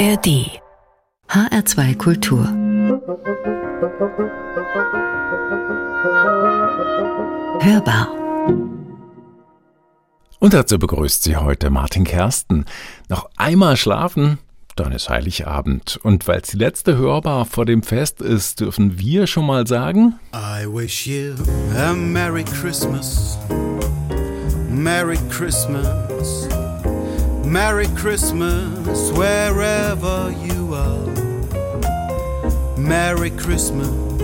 ARD HR2 Kultur Hörbar Und dazu begrüßt Sie heute Martin Kersten. Noch einmal schlafen, dann ist Heiligabend. Und weil es die letzte Hörbar vor dem Fest ist, dürfen wir schon mal sagen: I wish you a Merry Christmas. Merry Christmas. Merry Christmas wherever you are. Merry Christmas.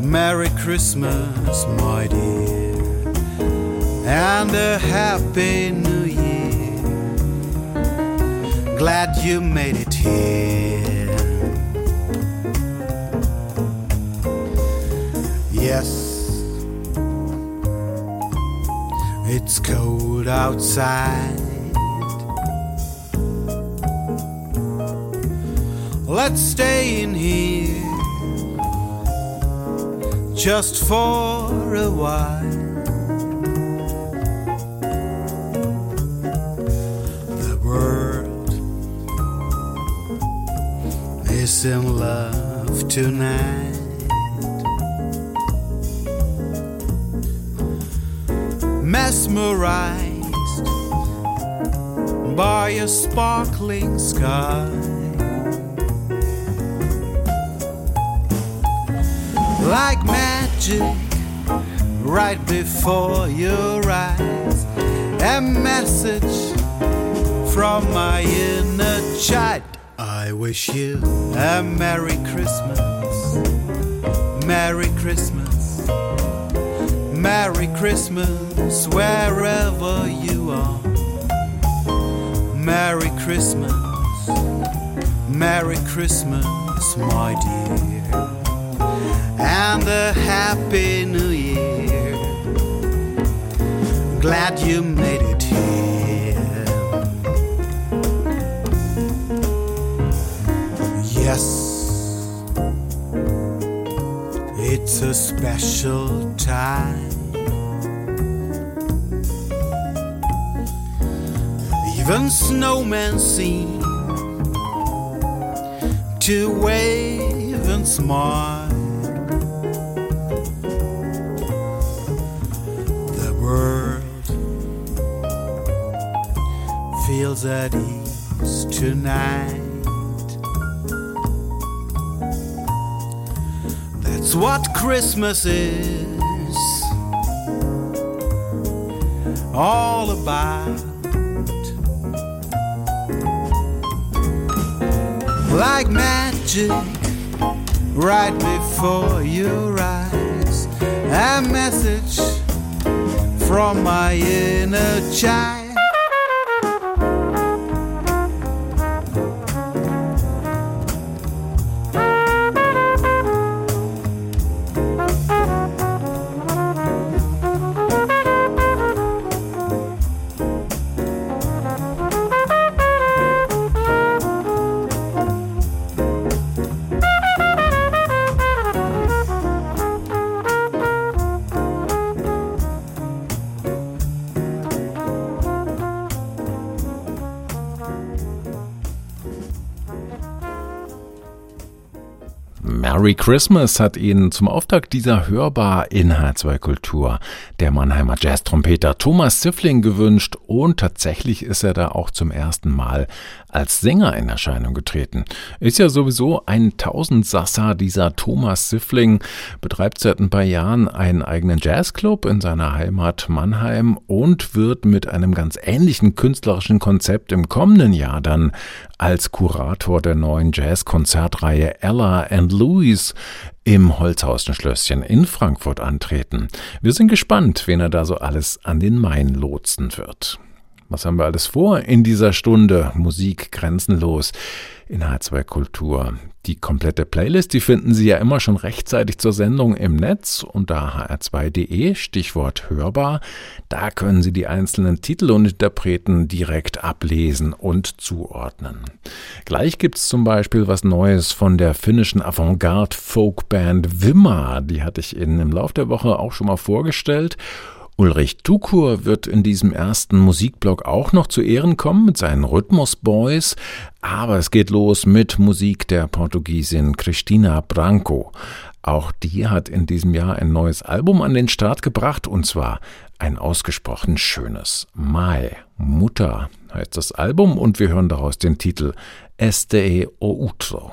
Merry Christmas, my dear. And a Happy New Year. Glad you made it here. Yes, it's cold outside. Let's stay in here just for a while. The world is in love tonight. Mesmerized by a sparkling sky. Like magic right before your eyes. A message from my inner child. I wish you a Merry Christmas. Merry Christmas. Merry Christmas wherever you are. Merry Christmas. Merry Christmas, my dear and a happy new year. Glad you made it here. Yes, it's a special time. Even snowmen seem to wave and smile. Feels at ease tonight. That's what Christmas is all about. Like magic, right before your eyes, a message from my inner child. Merry Christmas hat Ihnen zum Auftakt dieser Hörbar in H2 Kultur der Mannheimer Jazz-Trompeter Thomas Siffling gewünscht und tatsächlich ist er da auch zum ersten Mal als Sänger in Erscheinung getreten. Ist ja sowieso ein Tausendsasser, dieser Thomas Siffling, betreibt seit ein paar Jahren einen eigenen Jazzclub in seiner Heimat Mannheim und wird mit einem ganz ähnlichen künstlerischen Konzept im kommenden Jahr dann als Kurator der neuen Jazz-Konzertreihe Ella and Louis im Holzhausen-Schlösschen in Frankfurt antreten. Wir sind gespannt, wen er da so alles an den Main lotsen wird. Was haben wir alles vor in dieser Stunde? Musik grenzenlos in H2 Kultur. Die komplette Playlist, die finden Sie ja immer schon rechtzeitig zur Sendung im Netz unter hr2.de, Stichwort hörbar. Da können Sie die einzelnen Titel und Interpreten direkt ablesen und zuordnen. Gleich gibt's zum Beispiel was Neues von der finnischen Avantgarde-Folkband Wimmer. Die hatte ich Ihnen im Laufe der Woche auch schon mal vorgestellt. Ulrich Tukur wird in diesem ersten Musikblock auch noch zu Ehren kommen mit seinen Rhythmus Boys, aber es geht los mit Musik der Portugiesin Cristina Branco. Auch die hat in diesem Jahr ein neues Album an den Start gebracht und zwar ein ausgesprochen schönes. Mai, Mutter heißt das Album und wir hören daraus den Titel Este o Outro.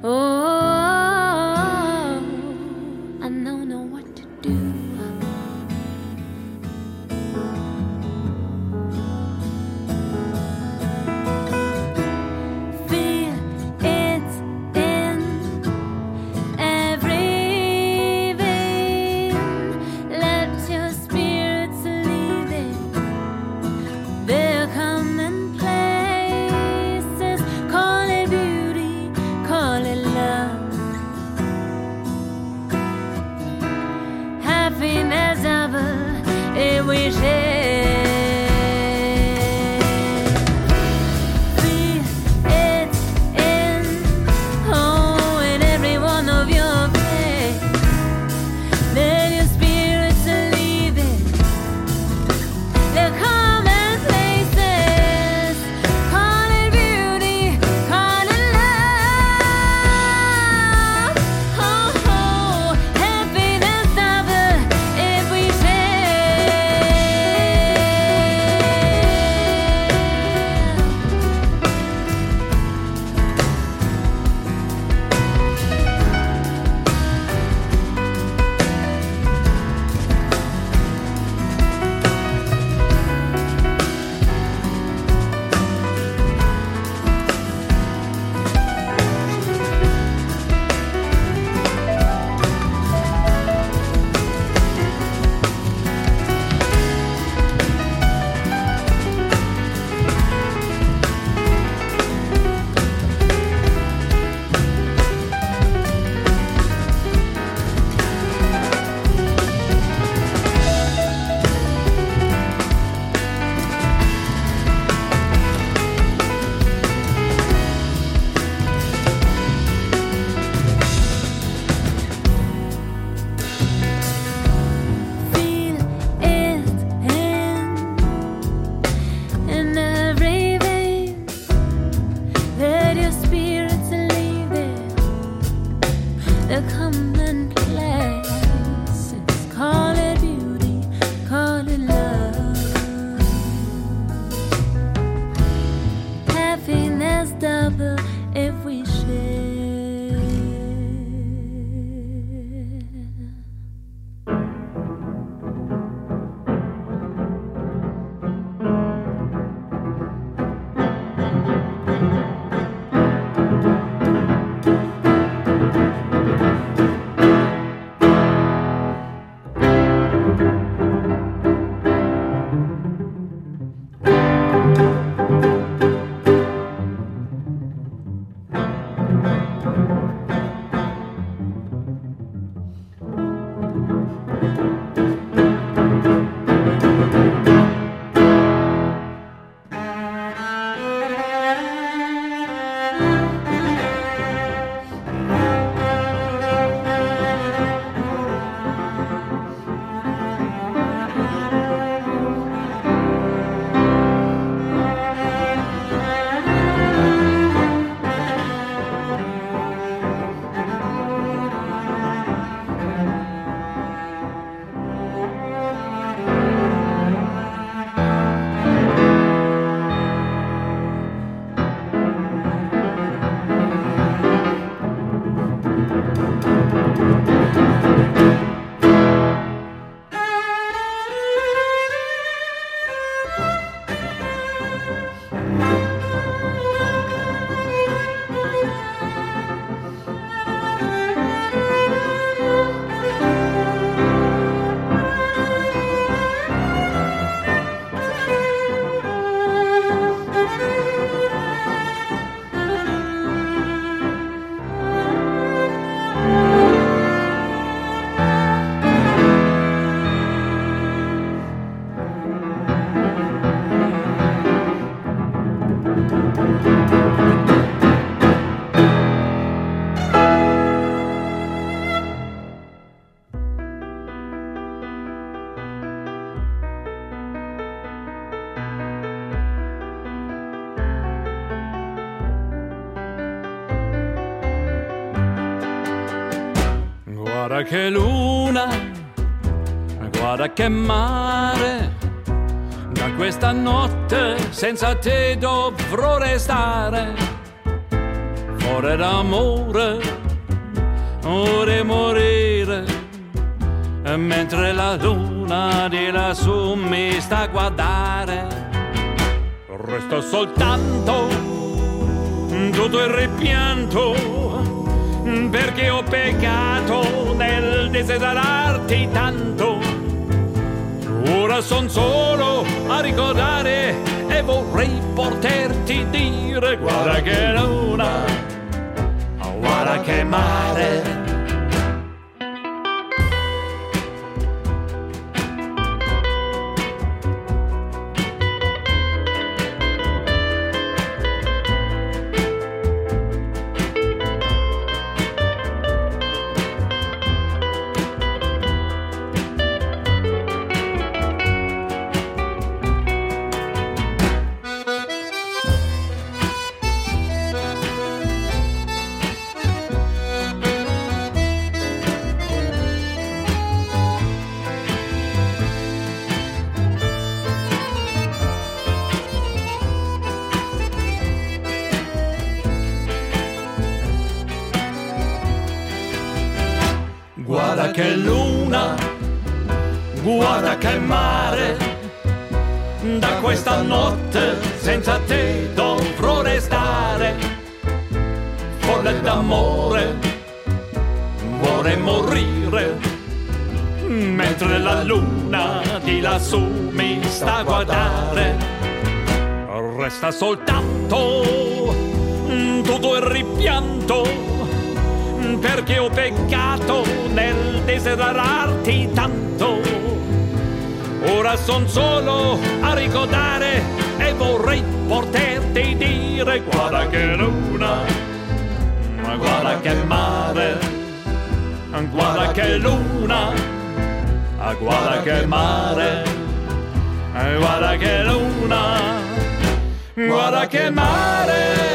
Oh. Che luna, guarda che mare, da questa notte senza te dovrò restare. Fuori d'amore, ora morire, mentre la luna di lassù mi sta a guardare. Resta soltanto tutto il ripianto perché ho peccato desiderarti tanto. Ora son solo a ricordare e vorrei poterti dire guarda che luna, guarda che mare guarda che luna, guarda che mare, guarda che luna, guarda che mare.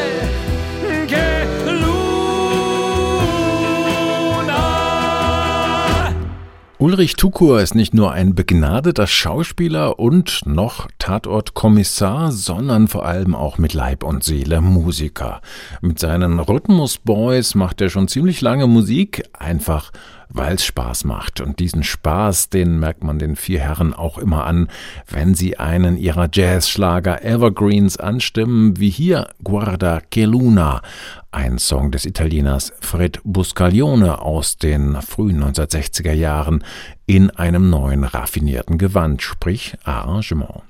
Ulrich Tukur ist nicht nur ein begnadeter Schauspieler und noch Tatortkommissar, sondern vor allem auch mit Leib und Seele Musiker. Mit seinen Rhythmusboys macht er schon ziemlich lange Musik, einfach weil es Spaß macht. Und diesen Spaß, den merkt man den vier Herren auch immer an, wenn sie einen ihrer Jazzschlager Evergreens anstimmen, wie hier Guarda che Luna, ein Song des Italieners Fred Buscaglione aus den frühen 1960er Jahren in einem neuen raffinierten Gewand, sprich Arrangement.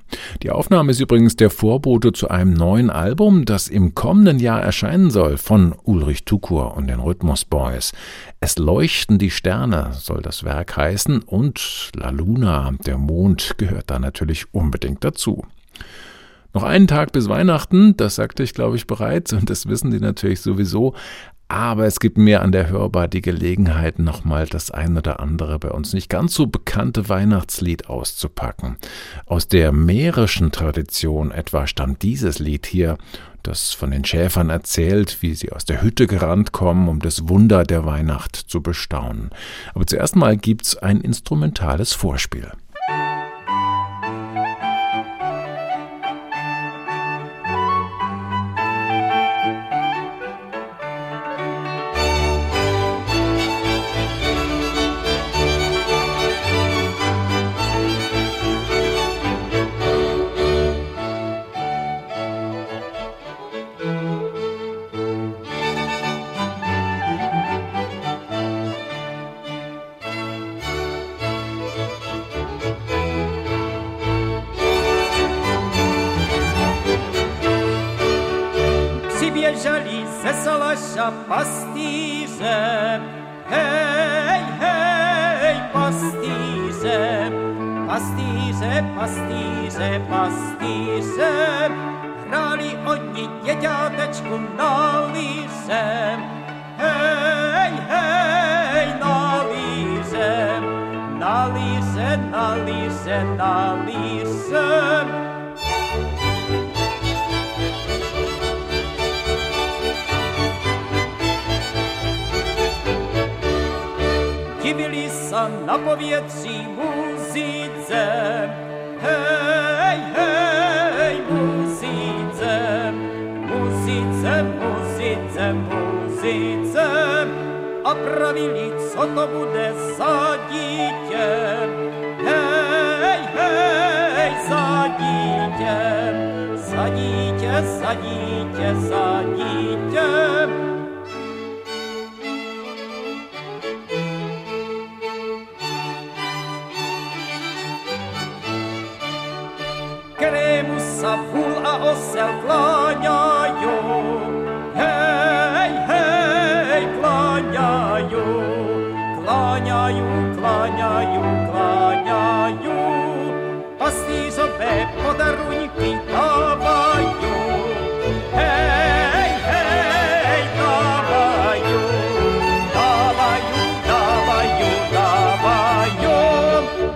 Die Aufnahme ist übrigens der Vorbote zu einem neuen Album, das im kommenden Jahr erscheinen soll von Ulrich Tukur und den Rhythmus Boys. Es leuchten die Sterne, soll das Werk heißen, und La Luna, der Mond, gehört da natürlich unbedingt dazu. Noch einen Tag bis Weihnachten, das sagte ich, glaube ich, bereits, und das wissen die natürlich sowieso. Aber es gibt mir an der Hörbar die Gelegenheit, nochmal das ein oder andere bei uns nicht ganz so bekannte Weihnachtslied auszupacken. Aus der mährischen Tradition etwa stammt dieses Lied hier, das von den Schäfern erzählt, wie sie aus der Hütte gerannt kommen, um das Wunder der Weihnacht zu bestaunen. Aber zuerst mal gibt's ein instrumentales Vorspiel. Kláňajú, kláňajú. Pastýřové podaruňky dávajú. Hej, hej, dávajú, dávajú, dávajú, dávajú.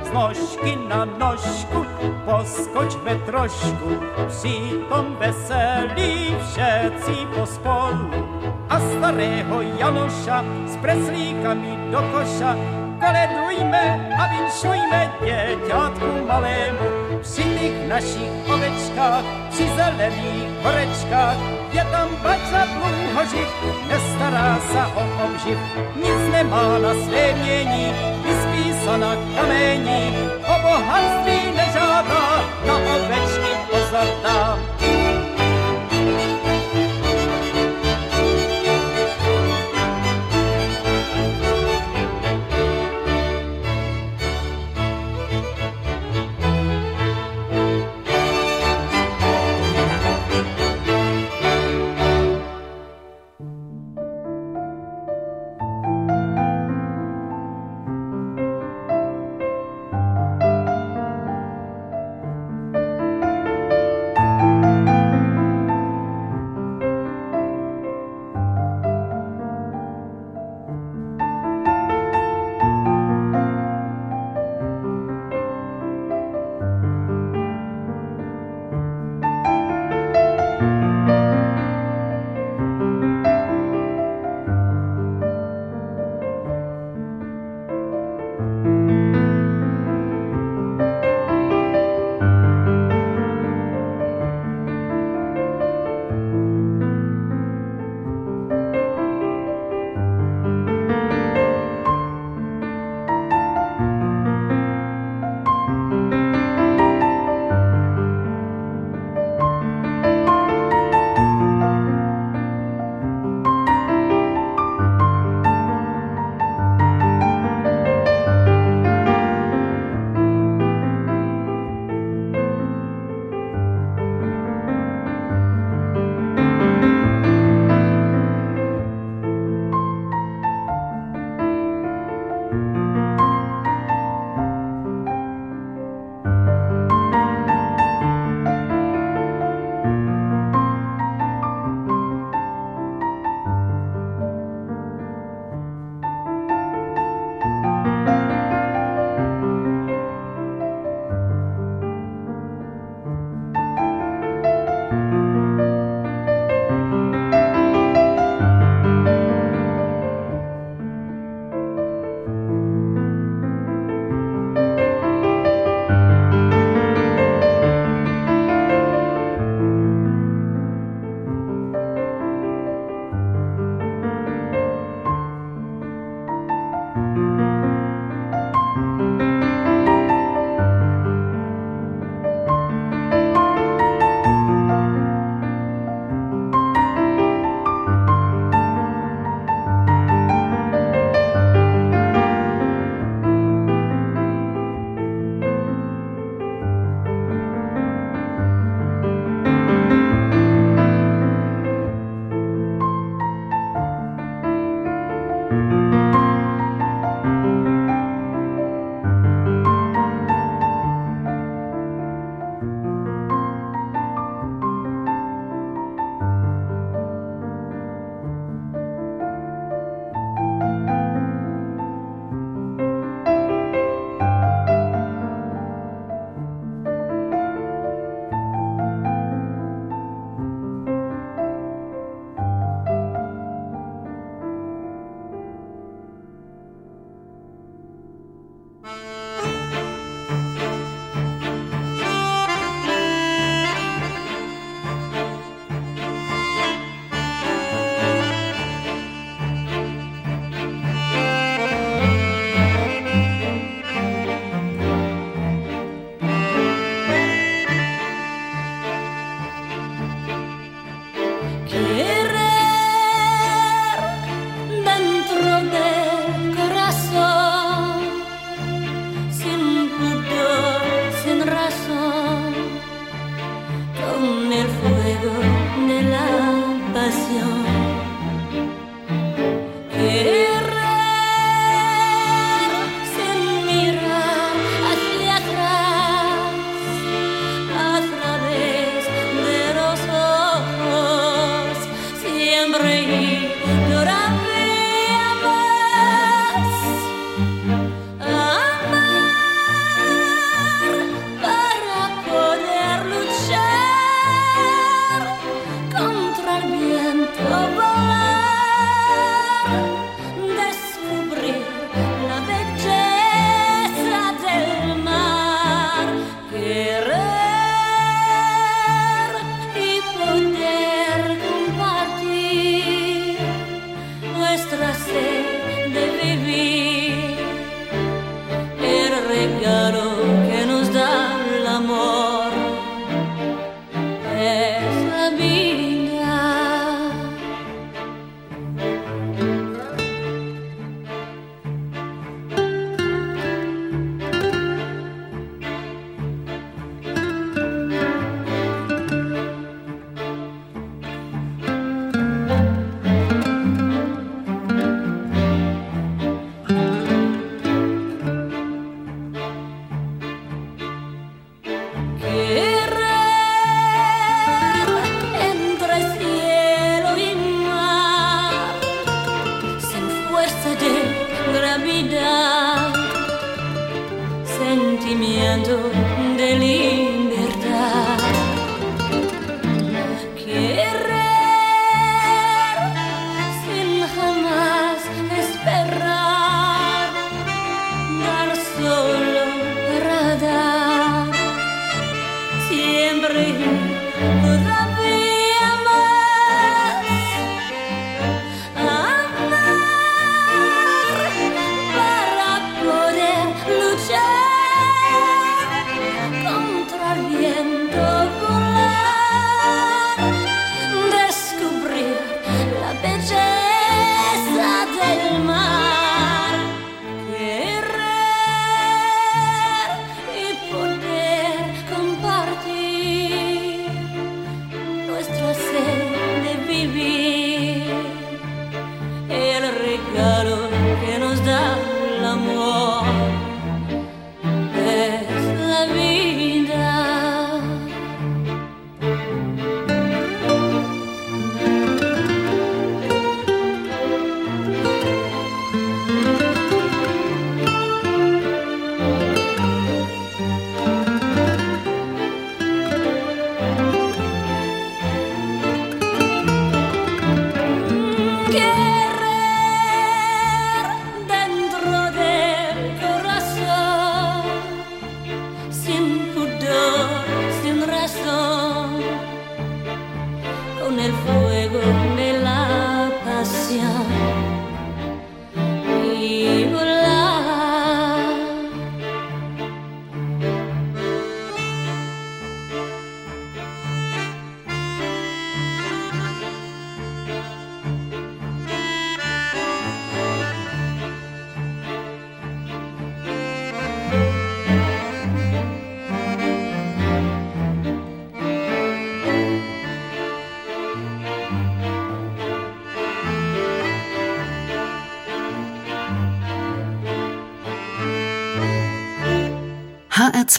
Z nožky na nožku poskočme trošku, přitom veselí všetci pospolu. A starého Janoša s preslíkami do koša koledujme a vinšujme děťátku malému. Při těch našich ovečkách, při zelených horečkách, je tam bača dlouhoživ, nestará se o obživ, nic nemá na své mění, na kamení, o bohatství nežádá, na ovečky pozor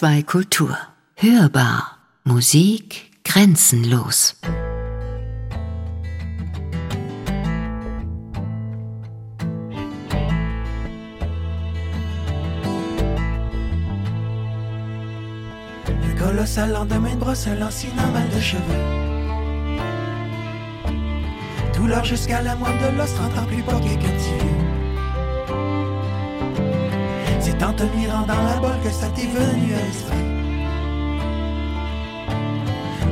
HR2 Kultur. Hörbar. Musik grenzenlos. Un colossal lendemain de brosse, un mal de cheveux. Douleur jusqu'à la moelle de l'os, 30 ans plus pas qu'un petit. En te mirant dans la que ça t'est venu à l'esprit.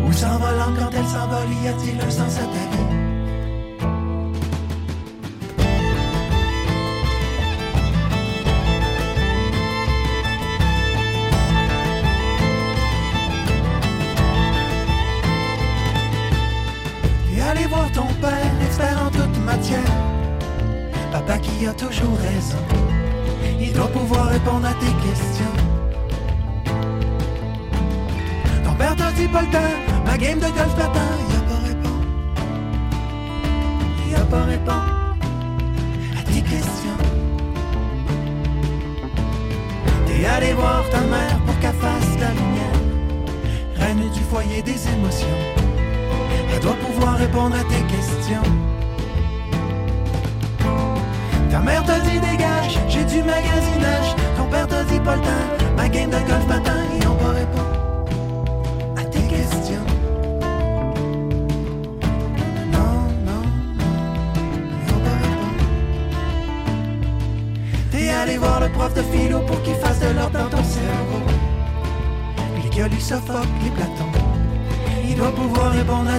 Où s'envolant quand elle s'envole, y a-t-il un sens à ta vie? Et allez voir ton père, expert en toute matière. Papa qui a toujours raison. Il doit pouvoir répondre à tes questions. Ton père t'a dit pas le temps, ma game de golf t'attend. Il a pas répondu. Il a pas répondu à tes questions. T'es allé voir ta mère pour qu'elle fasse la lumière. Reine du foyer des émotions. Elle doit pouvoir répondre à tes questions. Ta mère te dit dégage, j'ai du magasinage. Ton père te dit pas le temps, ma game de golf matin et on va répondre à tes questions. Non, non, non, on va répondre. T'es allé voir le prof de philo pour qu'il fasse de l'ordre dans ton cerveau. Les gueules, lui suffoque les platons. Il doit pouvoir répondre à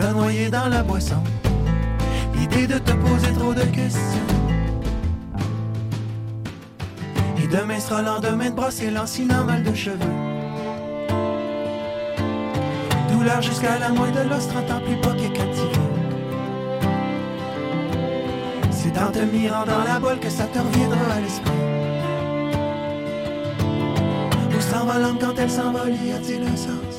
t'as noyer dans la boisson. L'idée de te poser trop de questions. Et de demain sera lendemain de brosser l'ancien mal de cheveux. Douleur jusqu'à la moelle de l'os, 30 ans plus poqué captivé. C'est en te mirant dans la bolle que ça te reviendra à l'esprit. Où s'envolant quand elle s'envole, y a-t-il un sens?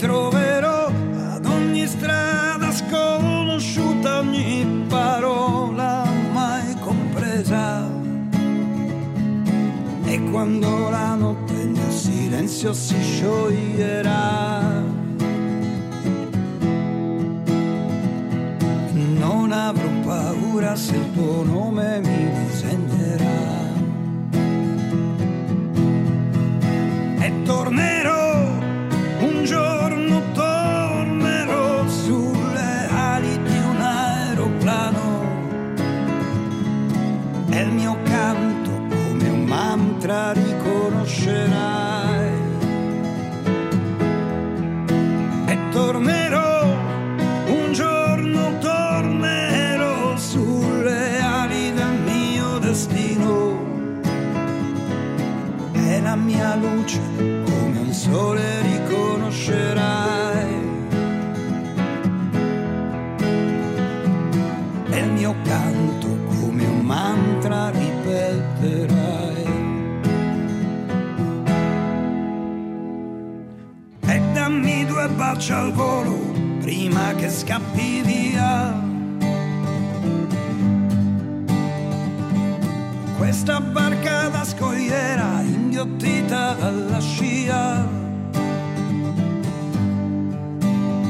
Troverò ad ogni strada sconosciuta, ogni parola mai compresa. E quando la notte nel silenzio si scioglierà, non avrò paura se il tuo nome mi disegnerà. Scappi via. Questa barca da scogliera inghiottita dalla scia.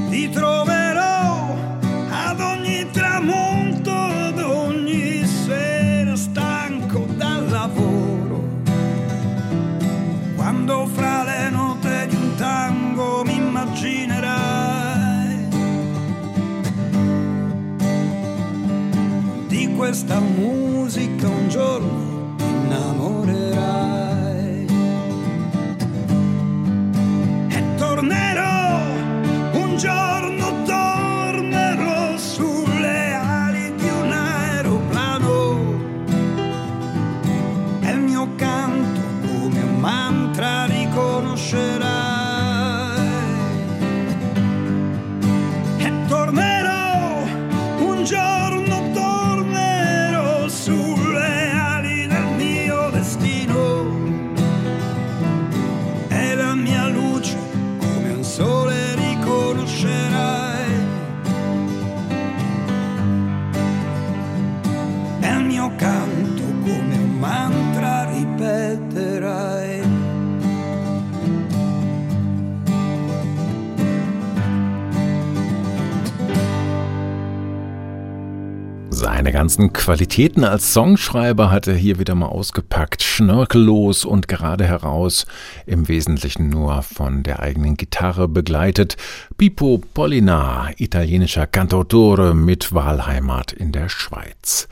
Ti troverò ad ogni tramonto, ad ogni sera stanco dal lavoro. Quando fra le note di un tango mi immaginerai questa musica un giorno ti Seine ganzen Qualitäten als Songschreiber hat er hier wieder mal ausgepackt. Schnörkellos und gerade heraus, im Wesentlichen nur von der eigenen Gitarre begleitet. Pippo Pollinar, italienischer Cantautore mit Wahlheimat in der Schweiz.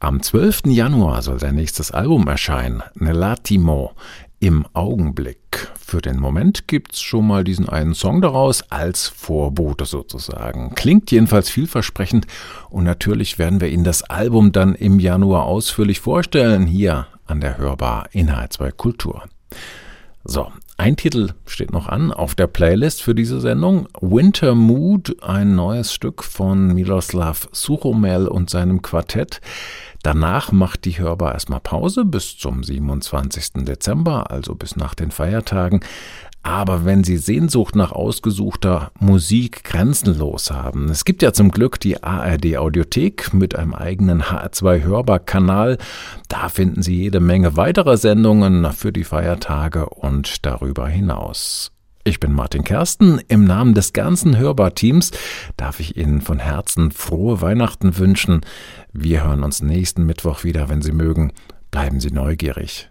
Am 12. Januar soll sein nächstes Album erscheinen, Nelatimo, im Augenblick. Für den Moment gibt's schon mal diesen einen Song daraus als Vorbote sozusagen. Klingt jedenfalls vielversprechend und natürlich werden wir Ihnen das Album dann im Januar ausführlich vorstellen, hier an der Hörbar Inhalt 2 Kultur. So, ein Titel steht noch an auf der Playlist für diese Sendung. Winter Mood, ein neues Stück von Miroslav Suchomel und seinem Quartett. Danach macht die Hörbar erstmal Pause bis zum 27. Dezember, also bis nach den Feiertagen. Aber wenn Sie Sehnsucht nach ausgesuchter Musik grenzenlos haben, es gibt ja zum Glück die ARD Audiothek mit einem eigenen HR2 Hörbar-Kanal. Da finden Sie jede Menge weiterer Sendungen für die Feiertage und darüber hinaus. Ich bin Martin Kersten. Im Namen des ganzen Hörbar-Teams darf ich Ihnen von Herzen frohe Weihnachten wünschen. Wir hören uns nächsten Mittwoch wieder, wenn Sie mögen. Bleiben Sie neugierig.